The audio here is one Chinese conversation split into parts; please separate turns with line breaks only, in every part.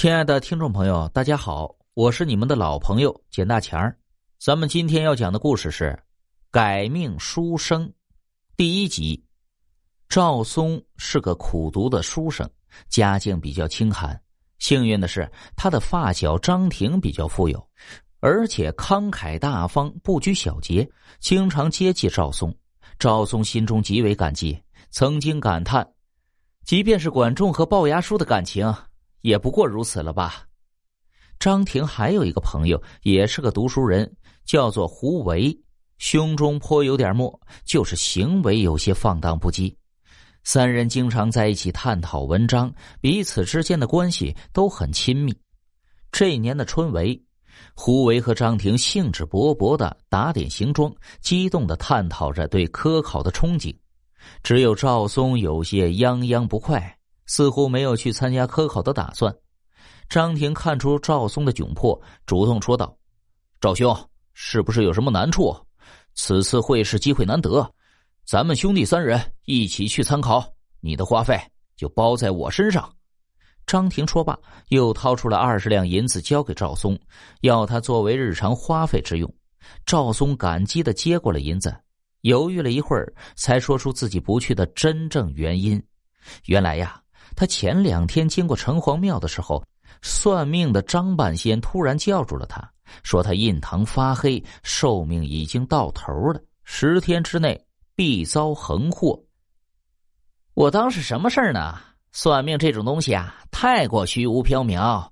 亲爱的听众朋友，大家好，我是你们的老朋友简大强。咱们今天要讲的故事是《改命书生》第一集。赵松是个苦读的书生，家境比较清寒。幸运的是，他的发小张婷比较富有，而且慷慨大方，不拘小节，经常接济赵松。赵松心中极为感激，曾经感叹：“即便是管仲和龅牙叔的感情。”也不过如此了吧。张婷还有一个朋友，也是个读书人，叫做胡维，胸中颇有点墨，就是行为有些放荡不羁。三人经常在一起探讨文章，彼此之间的关系都很亲密。这年的春闱，胡维和张婷兴致勃勃的打点行装，激动的探讨着对科考的憧憬。只有赵松有些泱泱不快。似乎没有去参加科考的打算。张婷看出赵松的窘迫，主动说道：“赵兄，是不是有什么难处？此次会试机会难得，咱们兄弟三人一起去参考，你的花费就包在我身上。”张婷说罢，又掏出了二十两银子交给赵松，要他作为日常花费之用。赵松感激的接过了银子，犹豫了一会儿，才说出自己不去的真正原因。原来呀。他前两天经过城隍庙的时候，算命的张半仙突然叫住了他，说他印堂发黑，寿命已经到头了，十天之内必遭横祸。我当是什么事儿呢？算命这种东西啊，太过虚无缥缈，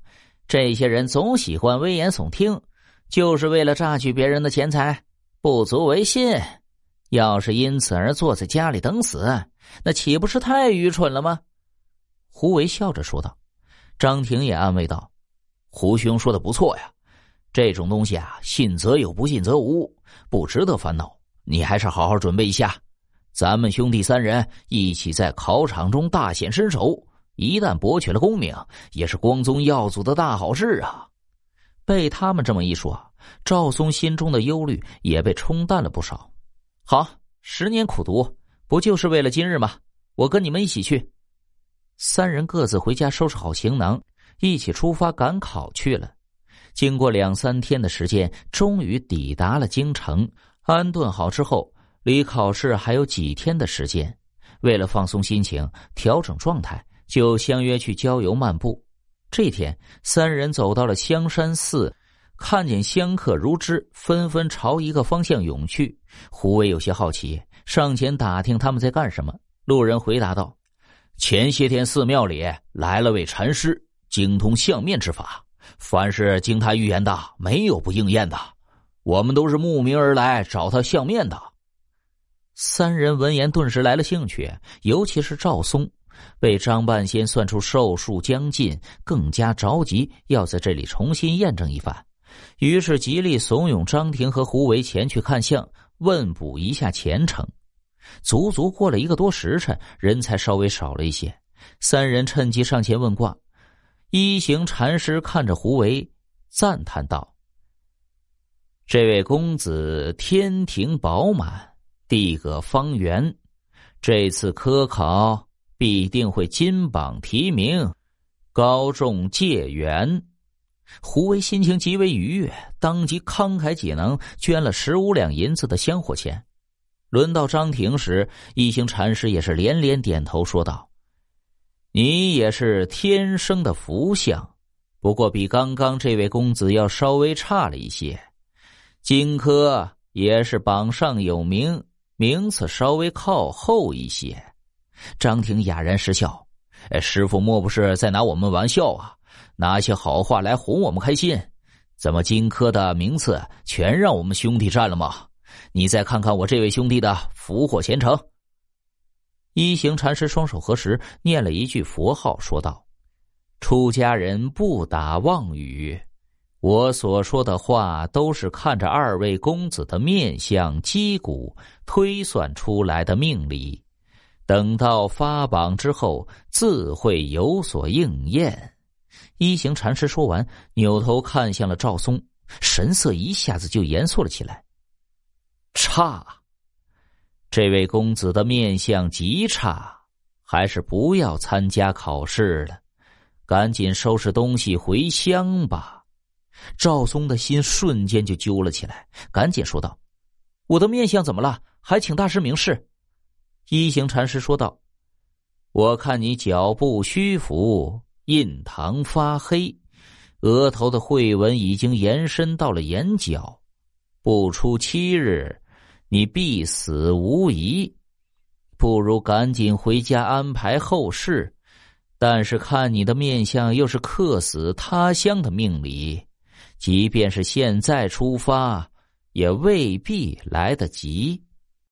这些人总喜欢危言耸听，就是为了榨取别人的钱财，不足为信。要是因此而坐在家里等死，那岂不是太愚蠢了吗？胡维笑着说道：“张婷也安慰道，胡兄说的不错呀，这种东西啊，信则有，不信则无，不值得烦恼。你还是好好准备一下，咱们兄弟三人一起在考场中大显身手，一旦博取了功名，也是光宗耀祖的大好事啊。”被他们这么一说，赵松心中的忧虑也被冲淡了不少。好，十年苦读，不就是为了今日吗？我跟你们一起去。三人各自回家收拾好行囊，一起出发赶考去了。经过两三天的时间，终于抵达了京城。安顿好之后，离考试还有几天的时间。为了放松心情、调整状态，就相约去郊游漫步。这天，三人走到了香山寺，看见香客如织，纷纷朝一个方向涌去。胡伟有些好奇，上前打听他们在干什么。路人回答道。前些天寺庙里来了位禅师，精通相面之法，凡是经他预言的，没有不应验的。我们都是慕名而来找他相面的。三人闻言顿时来了兴趣，尤其是赵松，被张半仙算出寿数将近，更加着急要在这里重新验证一番，于是极力怂恿张婷和胡维前去看相，问卜一下前程。足足过了一个多时辰，人才稍微少了一些。三人趁机上前问卦。一行禅师看着胡为，赞叹道：“这位公子天庭饱满，地阁方圆，这次科考必定会金榜题名，高中解元。”胡为心情极为愉悦，当即慷慨解囊，捐了十五两银子的香火钱。轮到张婷时，一行禅师也是连连点头，说道：“你也是天生的福相，不过比刚刚这位公子要稍微差了一些。荆轲也是榜上有名，名次稍微靠后一些。”张婷哑然失笑：“师傅莫不是在拿我们玩笑啊？拿些好话来哄我们开心？怎么荆轲的名次全让我们兄弟占了吗？”你再看看我这位兄弟的福祸前程。一行禅师双手合十，念了一句佛号，说道：“出家人不打妄语，我所说的话都是看着二位公子的面相、击鼓推算出来的命理。等到发榜之后，自会有所应验。”一行禅师说完，扭头看向了赵松，神色一下子就严肃了起来。差，这位公子的面相极差，还是不要参加考试了。赶紧收拾东西回乡吧。赵松的心瞬间就揪了起来，赶紧说道：“我的面相怎么了？还请大师明示。”一行禅师说道：“我看你脚步虚浮，印堂发黑，额头的绘纹已经延伸到了眼角，不出七日，你必死无疑。不如赶紧回家安排后事。但是看你的面相，又是客死他乡的命理，即便是现在出发，也未必来得及。”